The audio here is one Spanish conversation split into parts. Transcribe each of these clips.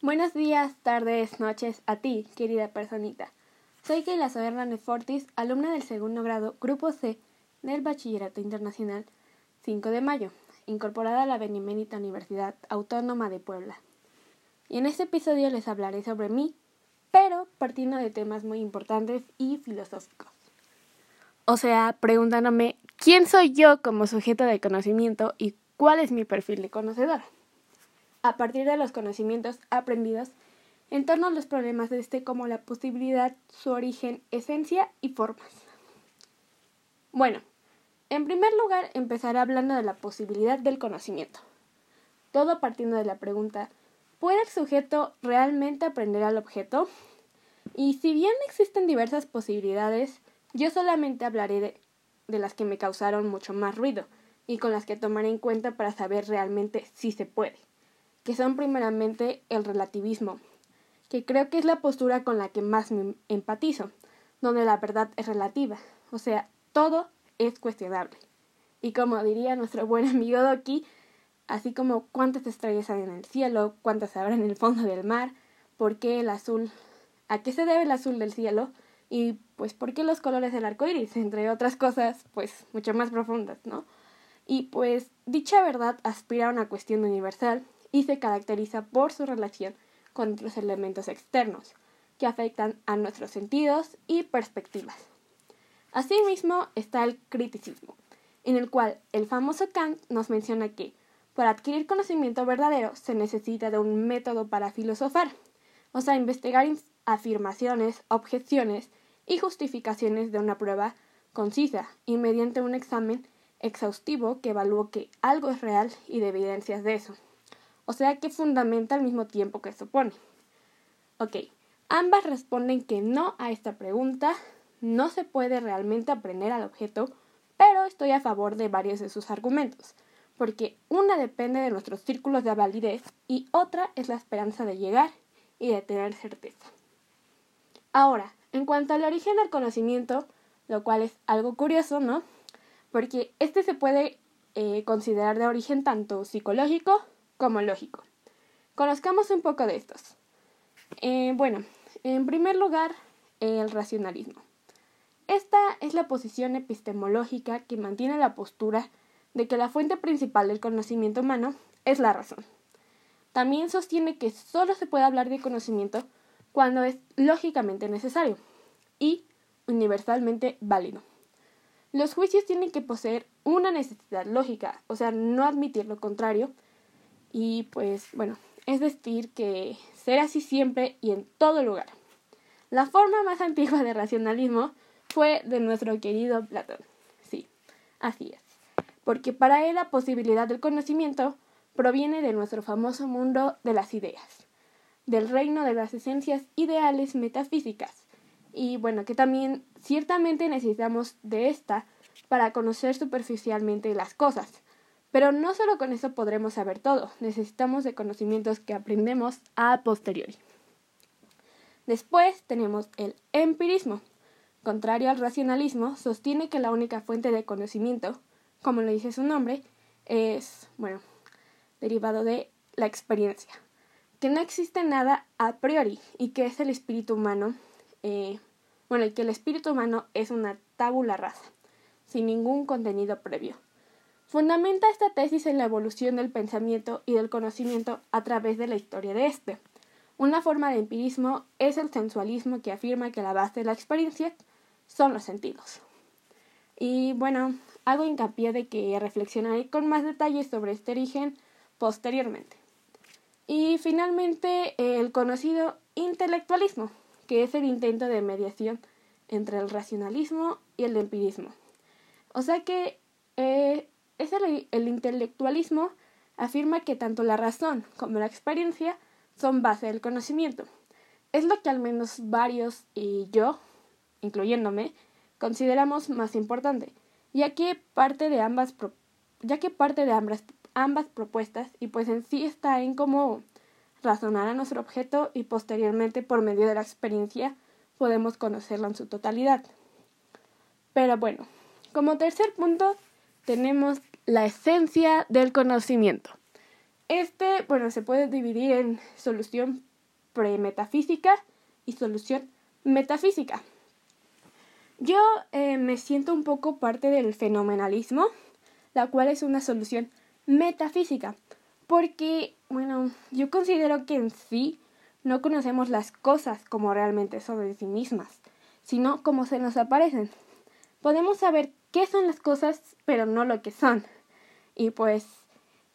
Buenos días, tardes, noches a ti, querida personita. Soy Keila Hernández Fortis, alumna del segundo grado, Grupo C, del Bachillerato Internacional 5 de Mayo, incorporada a la Benemérita Universidad Autónoma de Puebla. Y en este episodio les hablaré sobre mí, pero partiendo de temas muy importantes y filosóficos. O sea, preguntándome quién soy yo como sujeto de conocimiento y cuál es mi perfil de conocedor a partir de los conocimientos aprendidos en torno a los problemas de este como la posibilidad, su origen, esencia y formas. Bueno, en primer lugar empezaré hablando de la posibilidad del conocimiento. Todo partiendo de la pregunta, ¿puede el sujeto realmente aprender al objeto? Y si bien existen diversas posibilidades, yo solamente hablaré de, de las que me causaron mucho más ruido y con las que tomaré en cuenta para saber realmente si se puede que son primeramente el relativismo, que creo que es la postura con la que más me empatizo, donde la verdad es relativa, o sea, todo es cuestionable. Y como diría nuestro buen amigo Doki, así como cuántas estrellas hay en el cielo, cuántas habrá en el fondo del mar, por qué el azul, a qué se debe el azul del cielo, y pues por qué los colores del arco iris, entre otras cosas, pues mucho más profundas, ¿no? Y pues dicha verdad aspira a una cuestión universal y se caracteriza por su relación con otros elementos externos que afectan a nuestros sentidos y perspectivas. Asimismo está el criticismo, en el cual el famoso Kant nos menciona que para adquirir conocimiento verdadero se necesita de un método para filosofar, o sea, investigar afirmaciones, objeciones y justificaciones de una prueba concisa y mediante un examen exhaustivo que evalúe que algo es real y de evidencias de eso o sea que fundamenta al mismo tiempo que supone. Ok, ambas responden que no a esta pregunta, no se puede realmente aprender al objeto, pero estoy a favor de varios de sus argumentos, porque una depende de nuestros círculos de validez y otra es la esperanza de llegar y de tener certeza. Ahora, en cuanto al origen del conocimiento, lo cual es algo curioso, ¿no? Porque este se puede eh, considerar de origen tanto psicológico como lógico. Conozcamos un poco de estos. Eh, bueno, en primer lugar, el racionalismo. Esta es la posición epistemológica que mantiene la postura de que la fuente principal del conocimiento humano es la razón. También sostiene que solo se puede hablar de conocimiento cuando es lógicamente necesario y universalmente válido. Los juicios tienen que poseer una necesidad lógica, o sea, no admitir lo contrario, y pues bueno, es decir que ser así siempre y en todo lugar. La forma más antigua de racionalismo fue de nuestro querido Platón. Sí, así es. Porque para él la posibilidad del conocimiento proviene de nuestro famoso mundo de las ideas, del reino de las esencias ideales metafísicas. Y bueno, que también ciertamente necesitamos de esta para conocer superficialmente las cosas, pero no solo con eso podremos saber todo, necesitamos de conocimientos que aprendemos a posteriori. Después tenemos el empirismo. Contrario al racionalismo, sostiene que la única fuente de conocimiento, como lo dice su nombre, es, bueno, derivado de la experiencia. Que no existe nada a priori y que es el espíritu humano, eh, bueno, y que el espíritu humano es una tabula rasa, sin ningún contenido previo Fundamenta esta tesis en la evolución del pensamiento y del conocimiento a través de la historia de éste. Una forma de empirismo es el sensualismo que afirma que la base de la experiencia son los sentidos. Y bueno, hago hincapié de que reflexionaré con más detalles sobre este origen posteriormente. Y finalmente el conocido intelectualismo, que es el intento de mediación entre el racionalismo y el empirismo. O sea que eh, es el, intelectualismo afirma que tanto la razón como la experiencia son base del conocimiento. Es lo que al menos varios y yo, incluyéndome, consideramos más importante, ya que parte de ambas, ya que parte de ambas, ambas propuestas y pues en sí está en cómo razonar a nuestro objeto y posteriormente por medio de la experiencia podemos conocerlo en su totalidad. Pero bueno, como tercer punto tenemos la esencia del conocimiento. Este, bueno, se puede dividir en solución premetafísica y solución metafísica. Yo eh, me siento un poco parte del fenomenalismo, la cual es una solución metafísica, porque, bueno, yo considero que en sí no conocemos las cosas como realmente son en sí mismas, sino como se nos aparecen. Podemos saber qué son las cosas, pero no lo que son. Y pues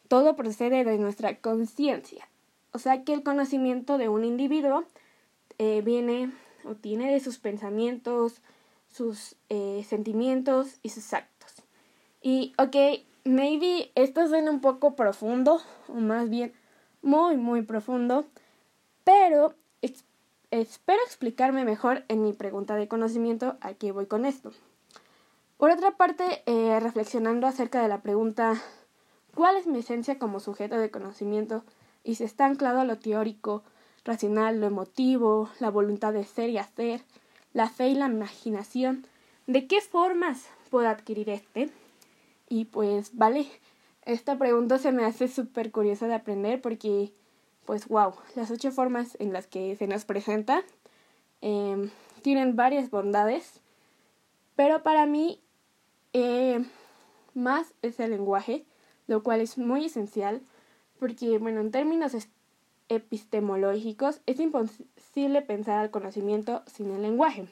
todo procede de nuestra conciencia. O sea que el conocimiento de un individuo eh, viene o tiene de sus pensamientos, sus eh, sentimientos y sus actos. Y, ok, maybe esto suena un poco profundo, o más bien muy, muy profundo, pero espero explicarme mejor en mi pregunta de conocimiento a qué voy con esto. Por otra parte, eh, reflexionando acerca de la pregunta ¿cuál es mi esencia como sujeto de conocimiento? y si está anclado a lo teórico, racional, lo emotivo, la voluntad de ser y hacer, la fe y la imaginación, ¿de qué formas puedo adquirir este? Y pues, vale, esta pregunta se me hace súper curiosa de aprender porque, pues, wow, las ocho formas en las que se nos presenta em, tienen varias bondades, pero para mí eh, más es el lenguaje, lo cual es muy esencial porque, bueno, en términos epistemológicos es imposible pensar al conocimiento sin el lenguaje.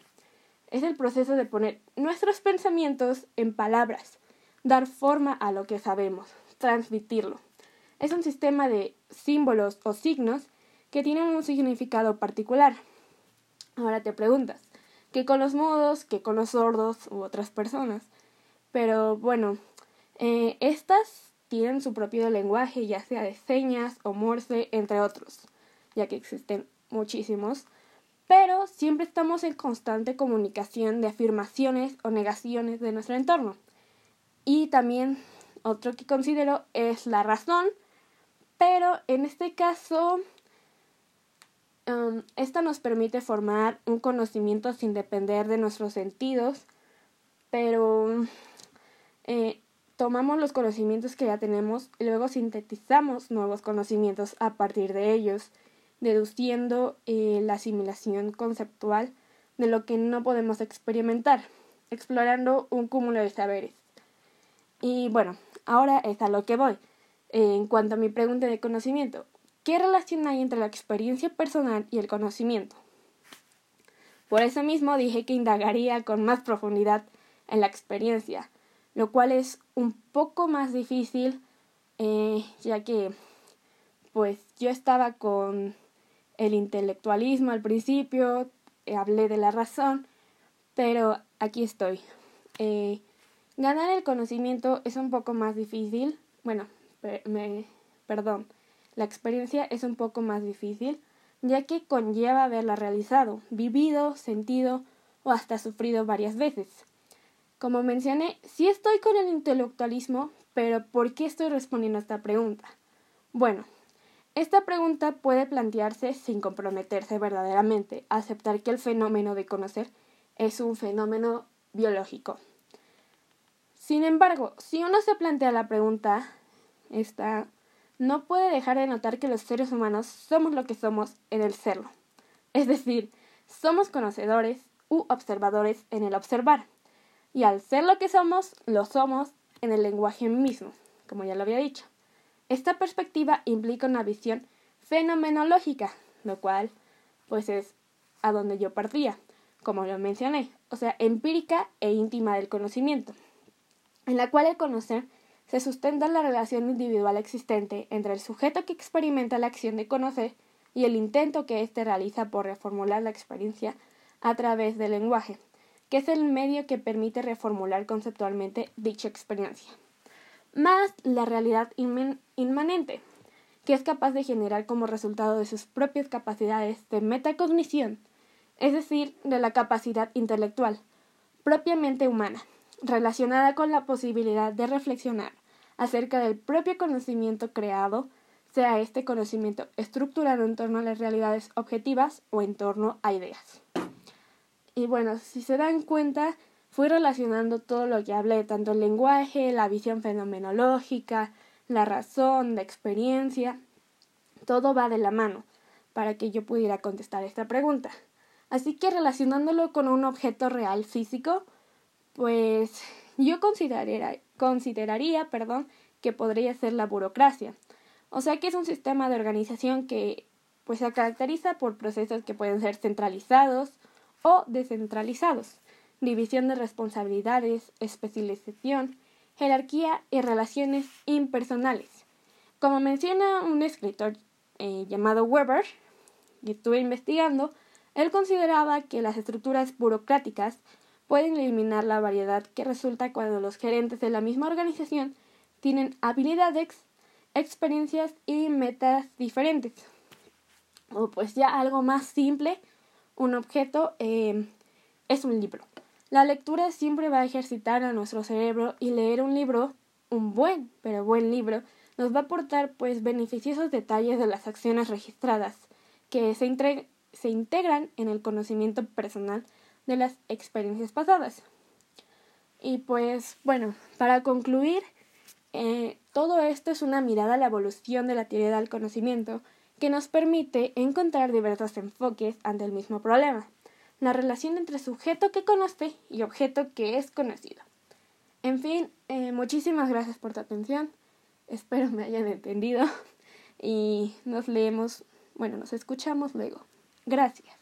Es el proceso de poner nuestros pensamientos en palabras, dar forma a lo que sabemos, transmitirlo. Es un sistema de símbolos o signos que tienen un significado particular. Ahora te preguntas, ¿qué con los mudos, qué con los sordos u otras personas? Pero bueno, eh, estas tienen su propio lenguaje, ya sea de señas o morse, entre otros, ya que existen muchísimos pero siempre estamos en constante comunicación de afirmaciones o negaciones de nuestro entorno. Y también otro que considero es la razón, pero en este caso um, esta nos permite formar un conocimiento sin depender de nuestros sentidos, pero eh, tomamos los conocimientos que ya tenemos y luego sintetizamos nuevos conocimientos a partir de ellos deduciendo eh, la asimilación conceptual de lo que no podemos experimentar, explorando un cúmulo de saberes. Y bueno, ahora es a lo que voy. en cuanto a mi pregunta de conocimiento, ¿qué relación hay entre la experiencia personal y el conocimiento? Por eso mismo dije que indagaría con más profundidad en la experiencia, lo cual es un poco más difícil, eh, ya que pues yo estaba con el intelectualismo al principio, eh, hablé de la razón, pero aquí estoy. Eh, ganar el conocimiento es un poco más difícil, bueno, me, perdón, la experiencia es un poco más difícil, ya que conlleva haberla realizado, vivido, sentido o hasta sufrido varias veces. Como mencioné, sí estoy con el intelectualismo, pero ¿por qué estoy respondiendo a esta pregunta? Bueno, esta pregunta puede plantearse sin comprometerse verdaderamente aceptar que el fenómeno de conocer es un fenómeno biológico. Sin embargo, si uno se plantea la pregunta, esta no puede dejar de notar que los seres humanos somos lo que somos en el serlo. Es decir, somos conocedores u observadores en el observar. Y al ser lo que somos, lo somos en el lenguaje mismo, como ya lo había dicho. Esta perspectiva implica una visión fenomenológica, lo cual pues es a donde yo partía, como lo mencioné, o sea, empírica e íntima del conocimiento, en la cual el conocer se sustenta en la relación individual existente entre el sujeto que experimenta la acción de conocer y el intento que éste realiza por reformular la experiencia a través del lenguaje, que es el medio que permite reformular conceptualmente dicha experiencia más la realidad inmanente, que es capaz de generar como resultado de sus propias capacidades de metacognición, es decir, de la capacidad intelectual, propiamente humana, relacionada con la posibilidad de reflexionar acerca del propio conocimiento creado, sea este conocimiento estructurado en torno a las realidades objetivas o en torno a ideas. Y bueno, si se dan cuenta, Fui relacionando todo lo que hablé, tanto el lenguaje, la visión fenomenológica, la razón, la experiencia, todo va de la mano. para que yo pudiera contestar esta pregunta. Así que relacionándolo con un objeto real físico, pues yo consideraría, consideraría perdón, que podría ser la burocracia. O sea que es un sistema de organización que pues se caracteriza por procesos que pueden ser centralizados o descentralizados, división de responsabilidades, especialización, jerarquía y relaciones impersonales. Como menciona un escritor eh, llamado Weber, y estuve investigando, él consideraba que las estructuras burocráticas pueden eliminar la variedad que resulta cuando los gerentes de la misma organización tienen habilidades, experiencias y metas diferentes. O pues ya algo más simple, un objeto eh, es un libro. La lectura siempre va a ejercitar a nuestro cerebro y leer un libro, un buen, pero buen libro, nos va a aportar pues beneficiosos detalles de las acciones registradas que se, se integran en el conocimiento personal de las experiencias pasadas. Y pues bueno, para concluir, eh, todo esto es una mirada a la evolución de la teoría del conocimiento que nos permite encontrar diversos enfoques ante el mismo problema la relación entre sujeto que conoce y objeto que es conocido. En fin, eh, muchísimas gracias por tu atención. Espero me hayan entendido y nos leemos, bueno, nos escuchamos luego. Gracias.